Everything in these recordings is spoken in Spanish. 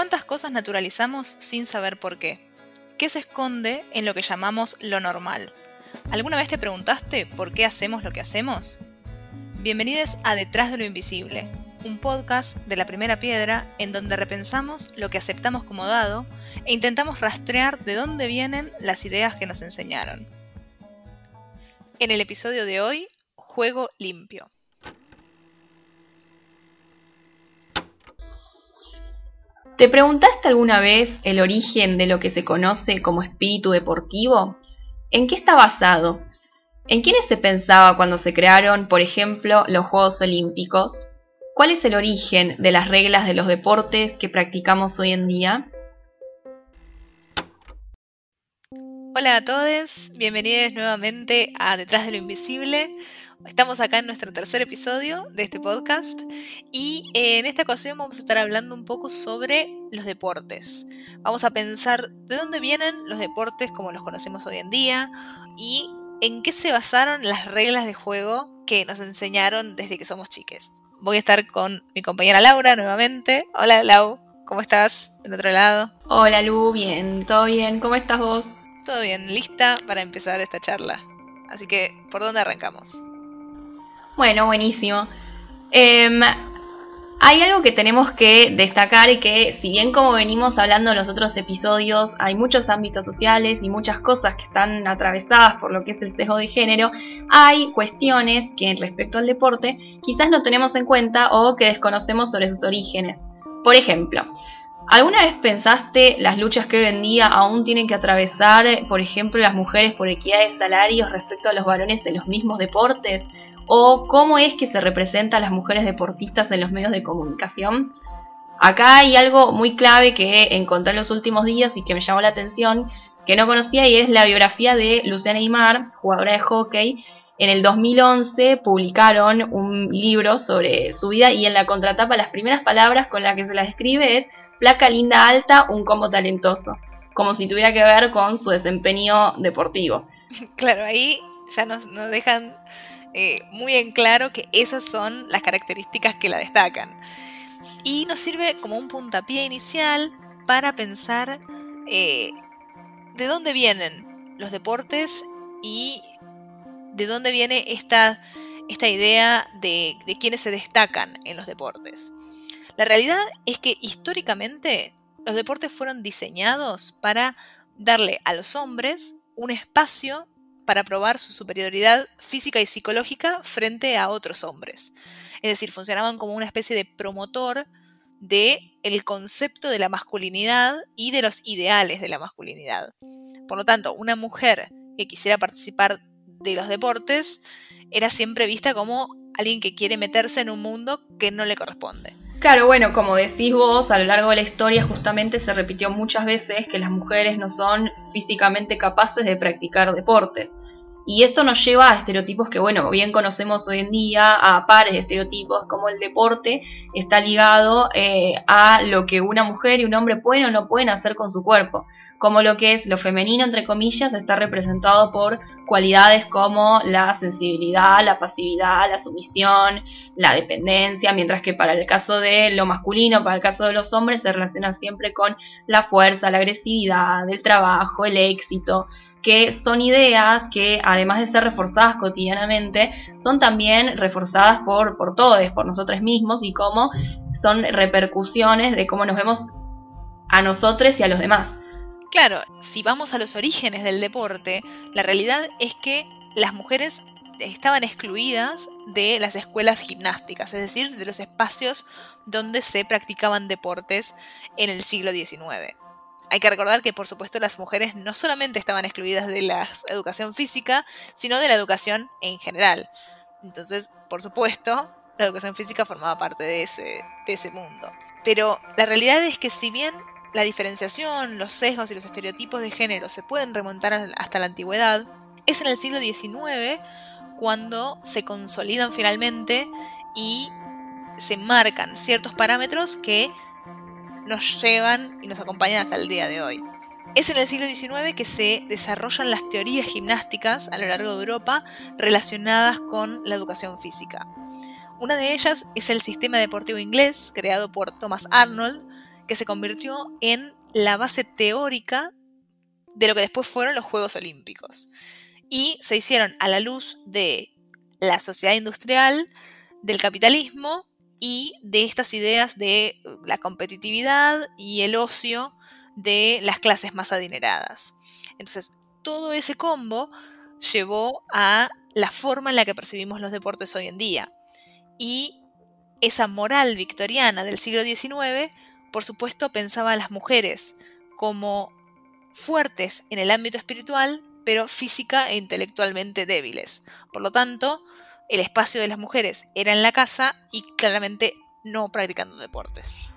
¿Cuántas cosas naturalizamos sin saber por qué? ¿Qué se esconde en lo que llamamos lo normal? ¿Alguna vez te preguntaste por qué hacemos lo que hacemos? Bienvenidos a Detrás de lo Invisible, un podcast de la primera piedra en donde repensamos lo que aceptamos como dado e intentamos rastrear de dónde vienen las ideas que nos enseñaron. En el episodio de hoy, Juego Limpio. ¿Te preguntaste alguna vez el origen de lo que se conoce como espíritu deportivo? ¿En qué está basado? ¿En quiénes se pensaba cuando se crearon, por ejemplo, los Juegos Olímpicos? ¿Cuál es el origen de las reglas de los deportes que practicamos hoy en día? Hola a todos, bienvenidos nuevamente a Detrás de lo Invisible. Estamos acá en nuestro tercer episodio de este podcast y eh, en esta ocasión vamos a estar hablando un poco sobre los deportes. Vamos a pensar de dónde vienen los deportes como los conocemos hoy en día y en qué se basaron las reglas de juego que nos enseñaron desde que somos chiques. Voy a estar con mi compañera Laura nuevamente. Hola Lau, ¿cómo estás del otro lado? Hola Lu, bien, todo bien, ¿cómo estás vos? Todo bien, lista para empezar esta charla. Así que, ¿por dónde arrancamos? Bueno, buenísimo. Em, hay algo que tenemos que destacar y que si bien como venimos hablando en los otros episodios, hay muchos ámbitos sociales y muchas cosas que están atravesadas por lo que es el sesgo de género, hay cuestiones que respecto al deporte quizás no tenemos en cuenta o que desconocemos sobre sus orígenes. Por ejemplo, ¿Alguna vez pensaste las luchas que hoy en día aún tienen que atravesar, por ejemplo, las mujeres por equidad de salarios respecto a los varones de los mismos deportes? O cómo es que se representa a las mujeres deportistas en los medios de comunicación. Acá hay algo muy clave que encontré en los últimos días y que me llamó la atención, que no conocía y es la biografía de Luciana Aymar, jugadora de hockey. En el 2011 publicaron un libro sobre su vida y en la contratapa las primeras palabras con las que se la describe es placa linda alta, un combo talentoso, como si tuviera que ver con su desempeño deportivo. Claro, ahí ya nos, nos dejan eh, muy en claro que esas son las características que la destacan. Y nos sirve como un puntapié inicial para pensar eh, de dónde vienen los deportes y de dónde viene esta, esta idea de, de quiénes se destacan en los deportes. La realidad es que históricamente los deportes fueron diseñados para darle a los hombres un espacio para probar su superioridad física y psicológica frente a otros hombres. Es decir, funcionaban como una especie de promotor de el concepto de la masculinidad y de los ideales de la masculinidad. Por lo tanto, una mujer que quisiera participar de los deportes era siempre vista como alguien que quiere meterse en un mundo que no le corresponde. Claro, bueno, como decís vos, a lo largo de la historia justamente se repitió muchas veces que las mujeres no son físicamente capaces de practicar deportes. Y esto nos lleva a estereotipos que, bueno, bien conocemos hoy en día, a pares de estereotipos, como el deporte está ligado eh, a lo que una mujer y un hombre pueden o no pueden hacer con su cuerpo, como lo que es lo femenino, entre comillas, está representado por cualidades como la sensibilidad, la pasividad, la sumisión, la dependencia, mientras que para el caso de lo masculino, para el caso de los hombres, se relaciona siempre con la fuerza, la agresividad, el trabajo, el éxito, que son ideas que además de ser reforzadas cotidianamente, son también reforzadas por, por todos, por nosotros mismos y cómo son repercusiones de cómo nos vemos a nosotros y a los demás. Claro, si vamos a los orígenes del deporte, la realidad es que las mujeres estaban excluidas de las escuelas gimnásticas, es decir, de los espacios donde se practicaban deportes en el siglo XIX. Hay que recordar que, por supuesto, las mujeres no solamente estaban excluidas de la educación física, sino de la educación en general. Entonces, por supuesto, la educación física formaba parte de ese, de ese mundo. Pero la realidad es que si bien la diferenciación, los sesgos y los estereotipos de género se pueden remontar hasta la antigüedad, es en el siglo XIX cuando se consolidan finalmente y se marcan ciertos parámetros que nos llevan y nos acompañan hasta el día de hoy. Es en el siglo XIX que se desarrollan las teorías gimnásticas a lo largo de Europa relacionadas con la educación física. Una de ellas es el sistema deportivo inglés, creado por Thomas Arnold, que se convirtió en la base teórica de lo que después fueron los Juegos Olímpicos. Y se hicieron a la luz de la sociedad industrial, del capitalismo y de estas ideas de la competitividad y el ocio de las clases más adineradas. Entonces, todo ese combo llevó a la forma en la que percibimos los deportes hoy en día. Y esa moral victoriana del siglo XIX, por supuesto, pensaba a las mujeres como fuertes en el ámbito espiritual, pero física e intelectualmente débiles. Por lo tanto, el espacio de las mujeres era en la casa y claramente no practicando deportes.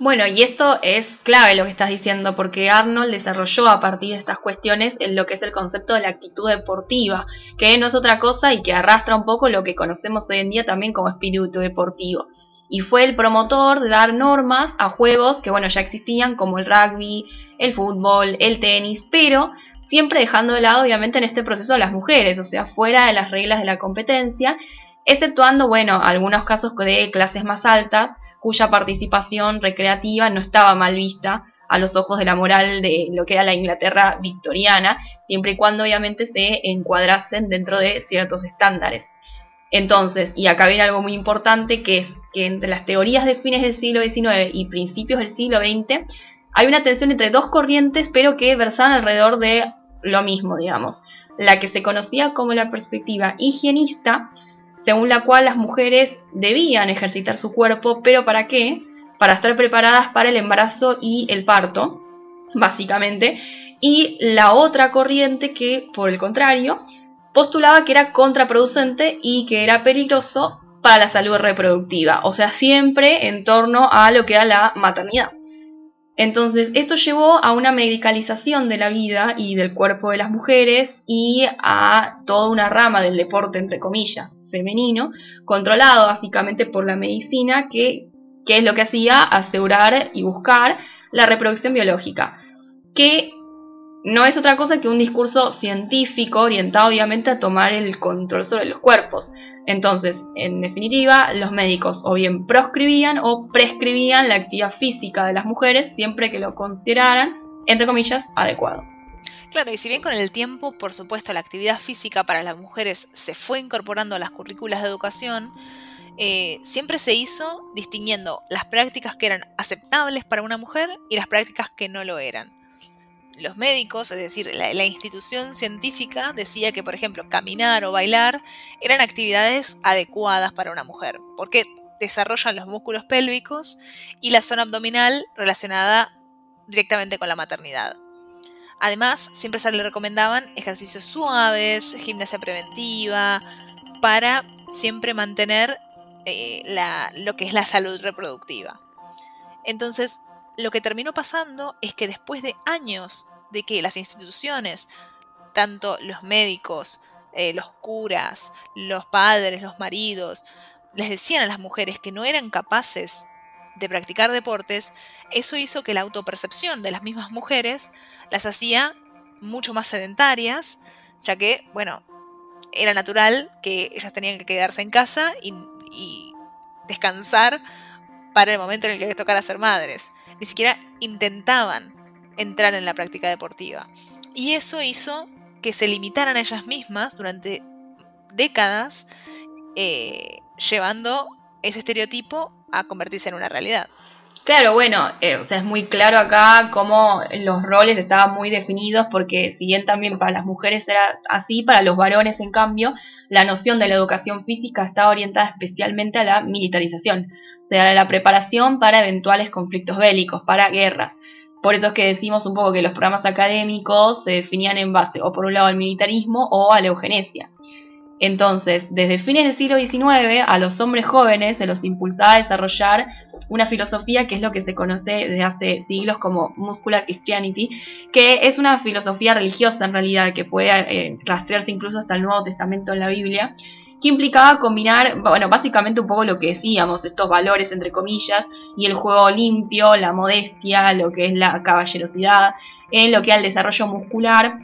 Bueno, y esto es clave lo que estás diciendo, porque Arnold desarrolló a partir de estas cuestiones en lo que es el concepto de la actitud deportiva, que no es otra cosa y que arrastra un poco lo que conocemos hoy en día también como espíritu deportivo. Y fue el promotor de dar normas a juegos que, bueno, ya existían, como el rugby, el fútbol, el tenis, pero siempre dejando de lado, obviamente, en este proceso a las mujeres, o sea, fuera de las reglas de la competencia, exceptuando, bueno, algunos casos de clases más altas, cuya participación recreativa no estaba mal vista a los ojos de la moral de lo que era la Inglaterra victoriana, siempre y cuando obviamente se encuadrasen dentro de ciertos estándares. Entonces, y acá viene algo muy importante, que es que entre las teorías de fines del siglo XIX y principios del siglo XX, hay una tensión entre dos corrientes, pero que versaban alrededor de lo mismo, digamos. La que se conocía como la perspectiva higienista, según la cual las mujeres debían ejercitar su cuerpo, pero ¿para qué? Para estar preparadas para el embarazo y el parto, básicamente. Y la otra corriente que, por el contrario, postulaba que era contraproducente y que era peligroso para la salud reproductiva, o sea, siempre en torno a lo que era la maternidad. Entonces, esto llevó a una medicalización de la vida y del cuerpo de las mujeres y a toda una rama del deporte, entre comillas, femenino, controlado básicamente por la medicina, que, es lo que hacía asegurar y buscar la reproducción biológica, que no es otra cosa que un discurso científico orientado obviamente a tomar el control sobre los cuerpos. Entonces, en definitiva, los médicos o bien proscribían o prescribían la actividad física de las mujeres siempre que lo consideraran, entre comillas, adecuado. Claro, y si bien con el tiempo, por supuesto, la actividad física para las mujeres se fue incorporando a las currículas de educación, eh, siempre se hizo distinguiendo las prácticas que eran aceptables para una mujer y las prácticas que no lo eran. Los médicos, es decir, la, institución científica decía que, por ejemplo, caminar o bailar eran actividades adecuadas para una mujer, porque desarrollan los músculos pélvicos y la zona abdominal relacionada directamente con la maternidad. Además, siempre se le recomendaban ejercicios suaves, gimnasia preventiva, para siempre mantener eh, lo que es la salud reproductiva. Entonces, lo que terminó pasando es que después de años de que las instituciones, tanto los médicos, eh, los curas, los padres, los maridos, les decían a las mujeres que no eran capaces de practicar deportes, eso hizo que la autopercepción de las mismas mujeres las hacía mucho más sedentarias, ya que, bueno, era natural que ellas tenían que quedarse en casa y, descansar para el momento en el que les tocara ser madres. Ni siquiera intentaban entrar en la práctica deportiva. Y eso hizo que se limitaran a ellas mismas durante décadas, eh, llevando ese estereotipo a convertirse en una realidad. Claro, bueno, eh, o sea, es muy claro acá cómo los roles estaban muy definidos, porque si bien también para las mujeres era así, para los varones, en cambio, la noción de la educación física estaba orientada especialmente a la militarización, o sea, a la preparación para eventuales conflictos bélicos, para guerras. Por eso es que decimos un poco que los programas académicos se definían en base o por un lado al militarismo o a la eugenesia. Entonces, desde fines del siglo XIX, a los hombres jóvenes se los impulsaba a desarrollar una filosofía que es lo que se conoce desde hace siglos como Muscular Christianity, que es una filosofía religiosa en realidad, que puede eh, rastrearse incluso hasta el Nuevo Testamento en la Biblia, que implicaba combinar, bueno, básicamente un poco lo que decíamos, estos valores entre comillas, y el juego limpio, la modestia, lo que es la caballerosidad, en lo que el desarrollo muscular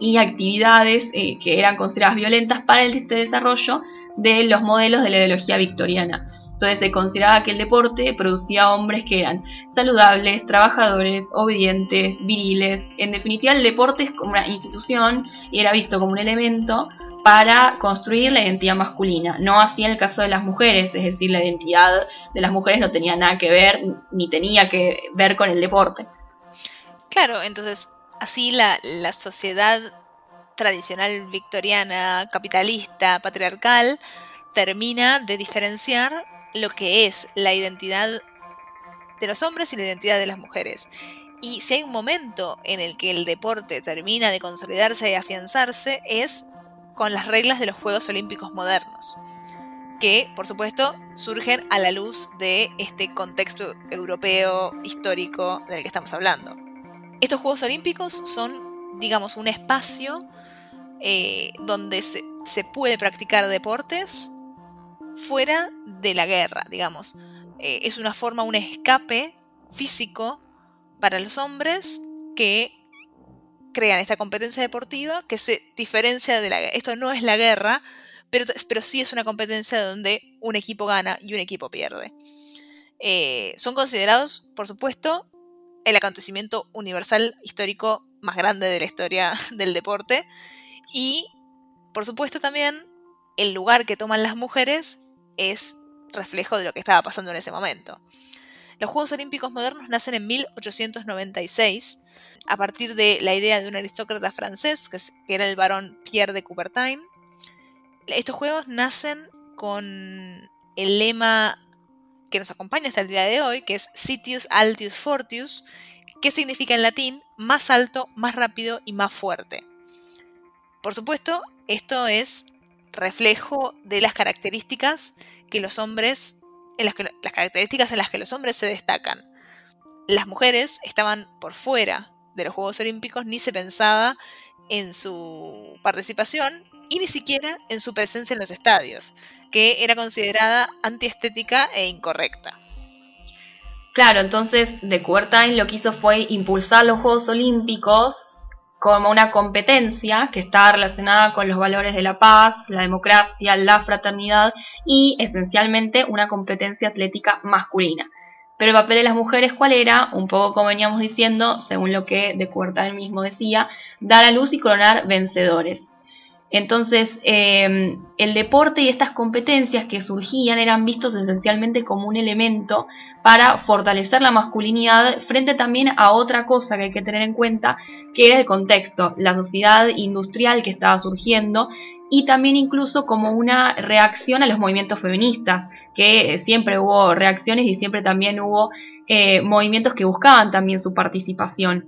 y actividades eh, que eran consideradas violentas para el este desarrollo de los modelos de la ideología victoriana. Entonces se consideraba que el deporte producía hombres que eran saludables, trabajadores, obedientes, viriles. En definitiva, el deporte es como una institución y era visto como un elemento para construir la identidad masculina, no así en el caso de las mujeres, es decir, la identidad de las mujeres no tenía nada que ver ni tenía que ver con el deporte. Claro, entonces así la, sociedad tradicional victoriana, capitalista, patriarcal, termina de diferenciar lo que es la identidad de los hombres y la identidad de las mujeres. Y si hay un momento en el que el deporte termina de consolidarse y afianzarse, es con las reglas de los Juegos Olímpicos modernos, que por supuesto surgen a la luz de este contexto europeo histórico del que estamos hablando. Estos Juegos Olímpicos son, digamos, un espacio eh, donde se, puede practicar deportes fuera de la guerra, digamos. Eh, es una forma, un escape físico para los hombres que crean esta competencia deportiva que se diferencia de la guerra. Esto no es la guerra, pero, pero sí es una competencia donde un equipo gana y un equipo pierde. Eh, son considerados, por supuesto, el acontecimiento universal histórico más grande de la historia del deporte y, por supuesto, también el lugar que toman las mujeres es reflejo de lo que estaba pasando en ese momento. Los Juegos Olímpicos modernos nacen en 1896 a partir de la idea de un aristócrata francés, que, era el barón Pierre de Coubertin. Estos Juegos nacen con el lema que nos acompaña hasta el día de hoy, que es Sitius Altius Fortius, que significa en latín más alto, más rápido y más fuerte. Por supuesto, esto es reflejo de las características que los hombres las, características en las que los hombres se destacan. Las mujeres estaban por fuera de los Juegos Olímpicos, ni se pensaba en su participación y ni siquiera en su presencia en los estadios, que era considerada antiestética e incorrecta. Claro, entonces de Coubertin lo que hizo fue impulsar los Juegos Olímpicos como una competencia que está relacionada con los valores de la paz, la democracia, la fraternidad y esencialmente una competencia atlética masculina. Pero el papel de las mujeres, ¿cuál era? Un poco como veníamos diciendo, según lo que de Cuarta mismo decía, dar a luz y coronar vencedores. Entonces, em, el deporte y estas competencias que surgían eran vistos esencialmente como un elemento para fortalecer la masculinidad frente también a otra cosa que hay que tener en cuenta, que era el contexto, la sociedad industrial que estaba surgiendo y también incluso como una reacción a los movimientos feministas, que siempre hubo reacciones y siempre también hubo eh, movimientos que buscaban también su participación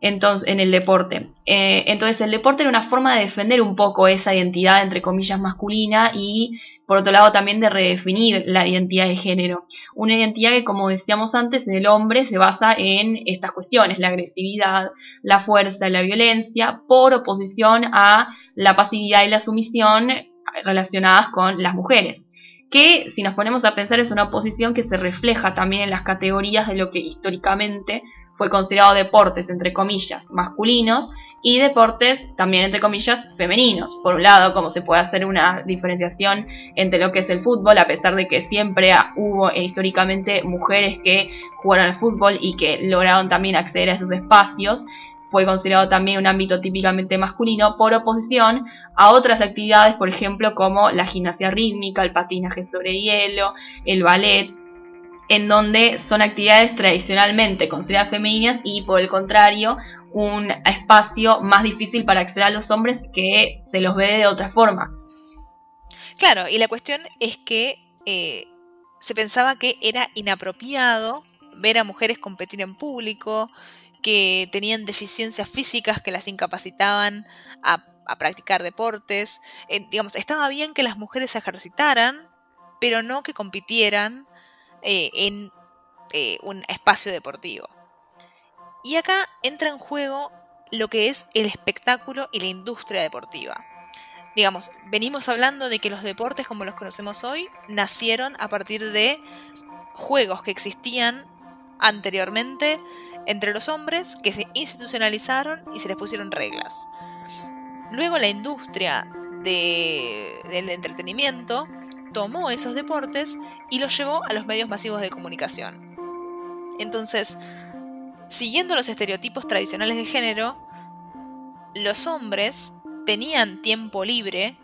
entonces, en el deporte. Eh, entonces el deporte era una forma de defender un poco esa identidad, entre comillas, masculina y por otro lado también de redefinir la identidad de género. Una identidad que, como decíamos antes, en el hombre se basa en estas cuestiones, la agresividad, la fuerza, la violencia, por oposición a la pasividad y la sumisión relacionadas con las mujeres que si nos ponemos a pensar es una oposición que se refleja también en las categorías de lo que históricamente fue considerado deportes, entre comillas, masculinos y deportes, también, entre comillas, femeninos. Por un lado, como se puede hacer una diferenciación entre lo que es el fútbol, a pesar de que siempre hubo históricamente mujeres que jugaron al fútbol y que lograron también acceder a esos espacios, fue considerado también un ámbito típicamente masculino, por oposición a otras actividades, por ejemplo, como la gimnasia rítmica, el patinaje sobre hielo, el ballet, en donde son actividades tradicionalmente consideradas femeninas y por el contrario un espacio más difícil para acceder a los hombres que se los ve de otra forma. Claro, y la cuestión es que eh, se pensaba que era inapropiado ver a mujeres competir en público, que tenían deficiencias físicas que las incapacitaban a, practicar deportes. Eh, digamos, estaba bien que las mujeres se ejercitaran, pero no que compitieran eh, en eh, un espacio deportivo. Y acá entra en juego lo que es el espectáculo y la industria deportiva. Digamos, venimos hablando de que los deportes como los conocemos hoy nacieron a partir de juegos que existían anteriormente entre los hombres que se institucionalizaron y se les pusieron reglas. Luego la industria del entretenimiento tomó esos deportes y los llevó a los medios masivos de comunicación. Entonces, siguiendo los estereotipos tradicionales de género, los hombres tenían tiempo libre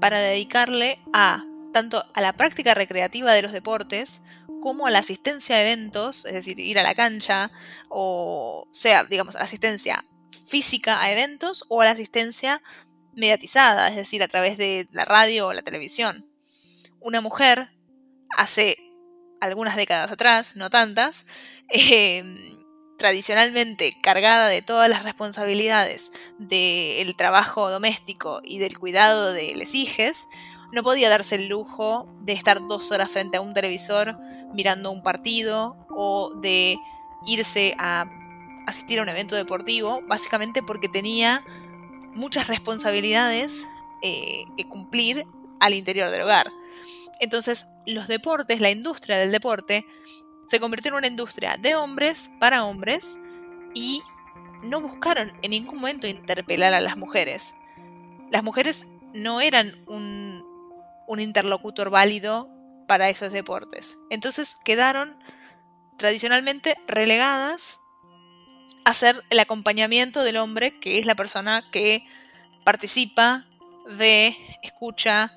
para dedicarle a tanto a la práctica recreativa de los deportes como a la asistencia a eventos, es decir, ir a la cancha, o sea, digamos, asistencia física a eventos o a la asistencia mediatizada, es decir, a través de la radio o la televisión. Una mujer, hace algunas décadas atrás, no tantas, em, tradicionalmente cargada de todas las responsabilidades del trabajo doméstico y del cuidado de les hijes, no podía darse el lujo de estar dos horas frente a un televisor mirando un partido o de irse a asistir a un evento deportivo, básicamente porque tenía muchas responsabilidades eh, que cumplir al interior del hogar. Entonces, los deportes, la industria del deporte, se convirtió en una industria de hombres para hombres y no buscaron en ningún momento interpelar a las mujeres. Las mujeres no eran un, interlocutor válido para esos deportes. Entonces quedaron tradicionalmente relegadas a hacer el acompañamiento del hombre, que es la persona que participa, ve, escucha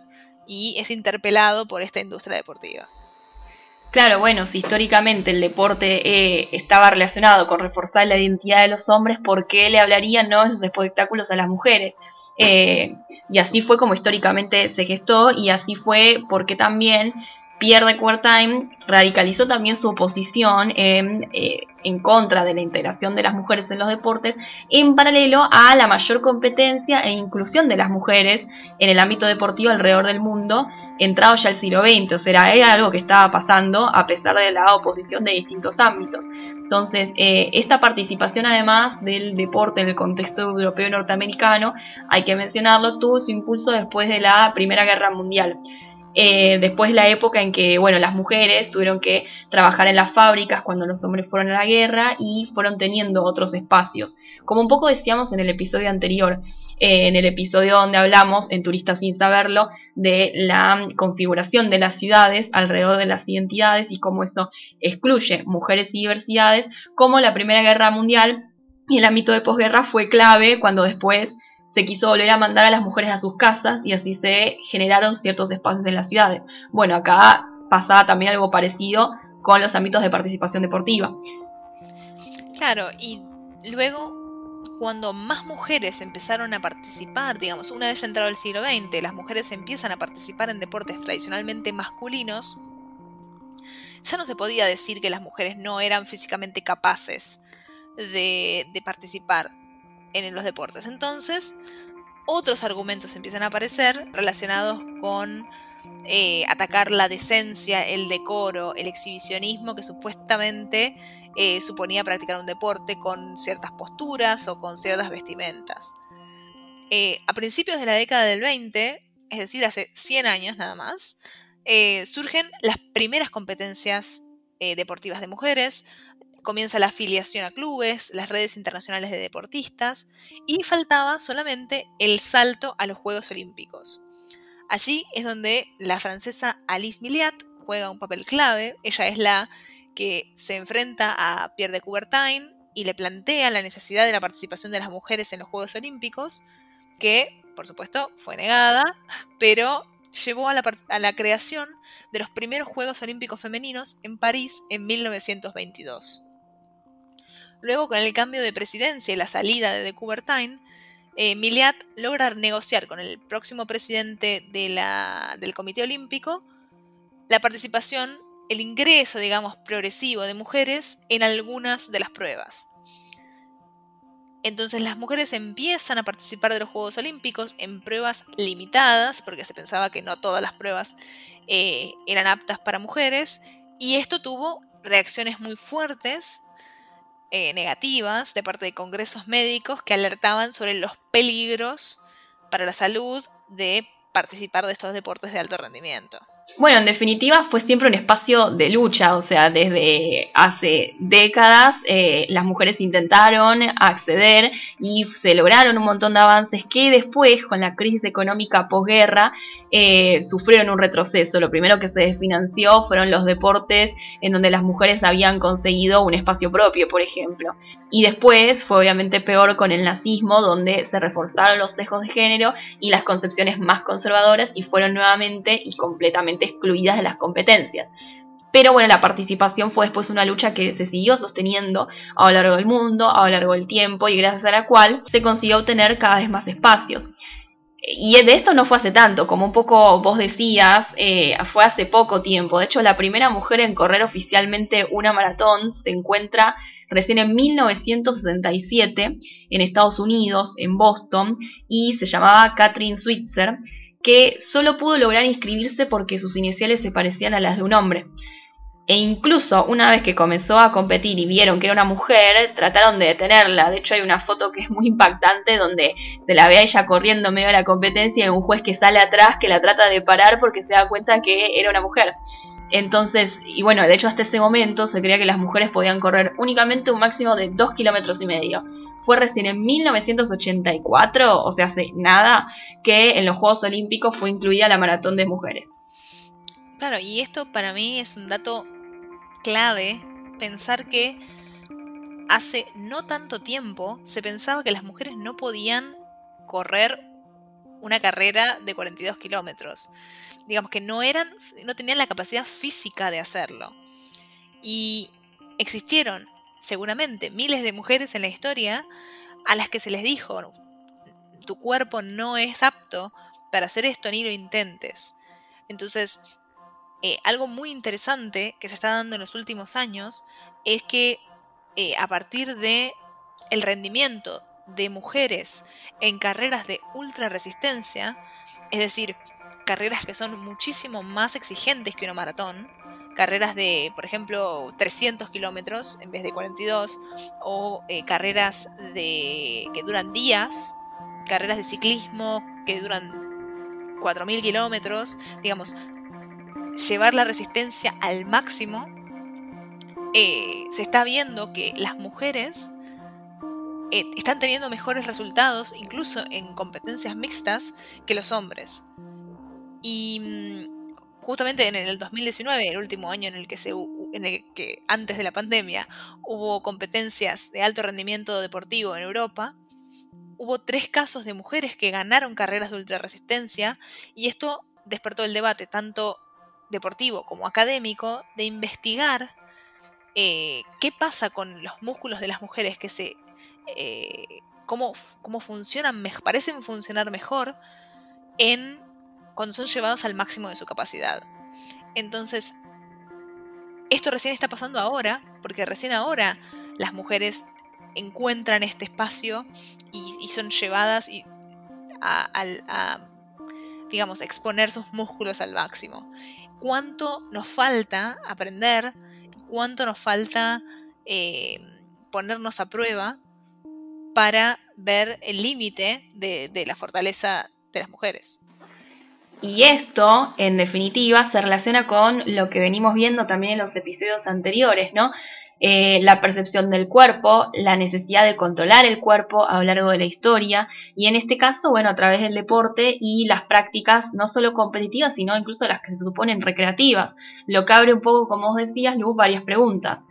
y es interpelado por esta industria deportiva. Claro, bueno, si históricamente el deporte eh, estaba relacionado con reforzar la identidad de los hombres, ¿por qué le hablarían no esos espectáculos a las mujeres? Eh, y así fue como históricamente se gestó y así fue porque también Pierre de Coubertin radicalizó también su oposición en, eh, en, contra de la integración de las mujeres en los deportes, en paralelo a la mayor competencia e inclusión de las mujeres en el ámbito deportivo alrededor del mundo, entrado ya el siglo XX. O sea, era algo que estaba pasando a pesar de la oposición de distintos ámbitos. Entonces, eh, esta participación además del deporte en el contexto europeo y norteamericano, hay que mencionarlo, tuvo su impulso después de la Primera Guerra Mundial. Eh, después la época en que, bueno, las mujeres tuvieron que trabajar en las fábricas cuando los hombres fueron a la guerra y fueron teniendo otros espacios. Como un poco decíamos en el episodio anterior, eh, en el episodio donde hablamos, en Turistas sin saberlo, de la configuración de las ciudades alrededor de las identidades y cómo eso excluye mujeres y diversidades, como la Primera Guerra Mundial y el ámbito de posguerra fue clave cuando después se quiso volver a mandar a las mujeres a sus casas y así se generaron ciertos espacios en las ciudades. Bueno, acá pasaba también algo parecido con los ámbitos de participación deportiva. Claro, y luego cuando más mujeres empezaron a participar, digamos, una vez entrado el siglo XX, las mujeres empiezan a participar en deportes tradicionalmente masculinos, ya no se podía decir que las mujeres no eran físicamente capaces de, de participar en los deportes. Entonces, otros argumentos empiezan a aparecer relacionados con eh, atacar la decencia, el decoro, el exhibicionismo que supuestamente eh, suponía practicar un deporte con ciertas posturas o con ciertas vestimentas. Eh, a principios de la década del 20, es decir, hace 100 años nada más, surgen las primeras competencias deportivas de mujeres, comienza la afiliación a clubes, las redes internacionales de deportistas y faltaba solamente el salto a los Juegos Olímpicos. Allí es donde la francesa Alice Milliat juega un papel clave, ella es la que se enfrenta a Pierre de Coubertin y le plantea la necesidad de la participación de las mujeres en los Juegos Olímpicos, que por supuesto fue negada, pero llevó a la, a la creación de los primeros Juegos Olímpicos Femeninos en París en 1922. Luego, con el cambio de presidencia y la salida de de Coubertin, eh, Miliat logra negociar con el próximo presidente del Comité Olímpico la participación, el ingreso, digamos, progresivo de mujeres en algunas de las pruebas. Entonces las mujeres empiezan a participar de los Juegos Olímpicos en pruebas limitadas, porque se pensaba que no todas las pruebas eh, eran aptas para mujeres, y esto tuvo reacciones muy fuertes eh, negativas de parte de congresos médicos que alertaban sobre los peligros para la salud de participar de estos deportes de alto rendimiento. Bueno, en definitiva fue siempre un espacio de lucha, o sea, desde hace décadas eh, las mujeres intentaron acceder y se lograron un montón de avances que después, con la crisis económica posguerra, eh, sufrieron un retroceso. Lo primero que se desfinanció fueron los deportes en donde las mujeres habían conseguido un espacio propio, por ejemplo. Y después fue obviamente peor con el nazismo, donde se reforzaron los sesgos de género y las concepciones más conservadoras y fueron nuevamente y completamente excluidas de las competencias. Pero bueno, la participación fue después una lucha que se siguió sosteniendo a lo largo del mundo, a lo largo del tiempo y gracias a la cual se consiguió obtener cada vez más espacios. Y de esto no fue hace tanto, como un poco vos decías, eh, fue hace poco tiempo. De hecho, la primera mujer en correr oficialmente una maratón se encuentra recién en 1967 en Estados Unidos, en Boston, y se llamaba Catherine Switzer, que solo pudo lograr inscribirse porque sus iniciales se parecían a las de un hombre. E incluso una vez que comenzó a competir y vieron que era una mujer, trataron de detenerla. De hecho hay una foto que es muy impactante donde se la ve a ella corriendo en medio de la competencia y un juez que sale atrás que la trata de parar porque se da cuenta que era una mujer. Entonces, y bueno, de hecho hasta ese momento se creía que las mujeres podían correr únicamente un máximo de 2 kilómetros y medio. Fue recién en 1984, o sea, hace nada, que en los Juegos Olímpicos fue incluida la maratón de mujeres. Claro, y esto para mí es un dato clave, pensar que hace no tanto tiempo se pensaba que las mujeres no podían correr una carrera de 42 kilómetros digamos que no eran, no tenían la capacidad física de hacerlo. Y existieron seguramente miles de mujeres en la historia a las que se les dijo, tu cuerpo no es apto para hacer esto ni lo intentes. Entonces, eh, algo muy interesante que se está dando en los últimos años es que eh, a partir de el rendimiento de mujeres en carreras de ultra resistencia, es decir, carreras que son muchísimo más exigentes que una maratón. Carreras de, por ejemplo, 300 kilómetros en vez de 42. O eh, carreras de, que duran días. Carreras de ciclismo que duran 4.000 kilómetros. Digamos, llevar la resistencia al máximo. Eh, se está viendo que las mujeres eh, están teniendo mejores resultados, incluso en competencias mixtas, que los hombres. Y mm, justamente en el 2019, el último año en el que se en el que antes de la pandemia hubo competencias de alto rendimiento deportivo en Europa, hubo tres casos de mujeres que ganaron carreras de ultrarresistencia y esto despertó el debate tanto deportivo como académico de investigar eh, qué pasa con los músculos de las mujeres que se eh, cómo, cómo funcionan parecen funcionar mejor en cuando son llevados al máximo de su capacidad. Entonces, esto recién está pasando ahora, porque recién ahora las mujeres encuentran este espacio y, son llevadas a, digamos, exponer sus músculos al máximo. ¿Cuánto nos falta aprender? ¿Cuánto nos falta eh, ponernos a prueba para ver el límite de la fortaleza de las mujeres? Y esto, en definitiva, se relaciona con lo que venimos viendo también en los episodios anteriores, ¿no? Eh, la percepción del cuerpo, la necesidad de controlar el cuerpo a lo largo de la historia y en este caso, bueno, a través del deporte y las prácticas no solo competitivas, sino incluso las que se suponen recreativas, lo que abre un poco, como vos decías, Luz, varias preguntas.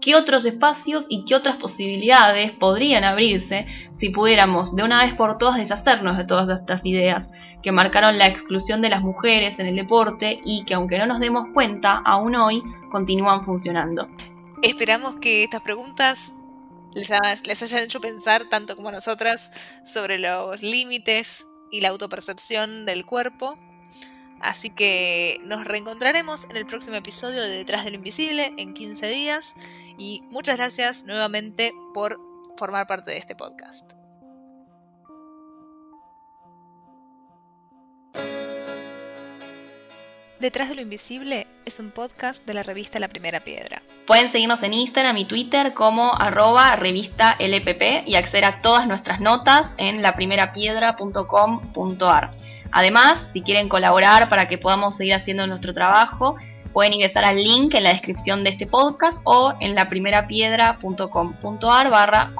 ¿Qué otros espacios y qué otras posibilidades podrían abrirse si pudiéramos de una vez por todas deshacernos de todas estas ideas? Que marcaron la exclusión de las mujeres en el deporte y que aunque no nos demos cuenta, aún hoy continúan funcionando. Esperamos que estas preguntas les, hayan hecho pensar, tanto como a nosotras, sobre los límites y la autopercepción del cuerpo. Así que nos reencontraremos en el próximo episodio de Detrás de lo Invisible en 15 días y muchas gracias nuevamente por formar parte de este podcast. Detrás de lo Invisible es un podcast de la revista La Primera Piedra. Pueden seguirnos en Instagram y Twitter como arroba revista LPP y acceder a todas nuestras notas en laprimerapiedra.com.ar. Además, si quieren colaborar para que podamos seguir haciendo nuestro trabajo, pueden ingresar al link en la descripción de este podcast o en laprimerapiedra.com.ar barra.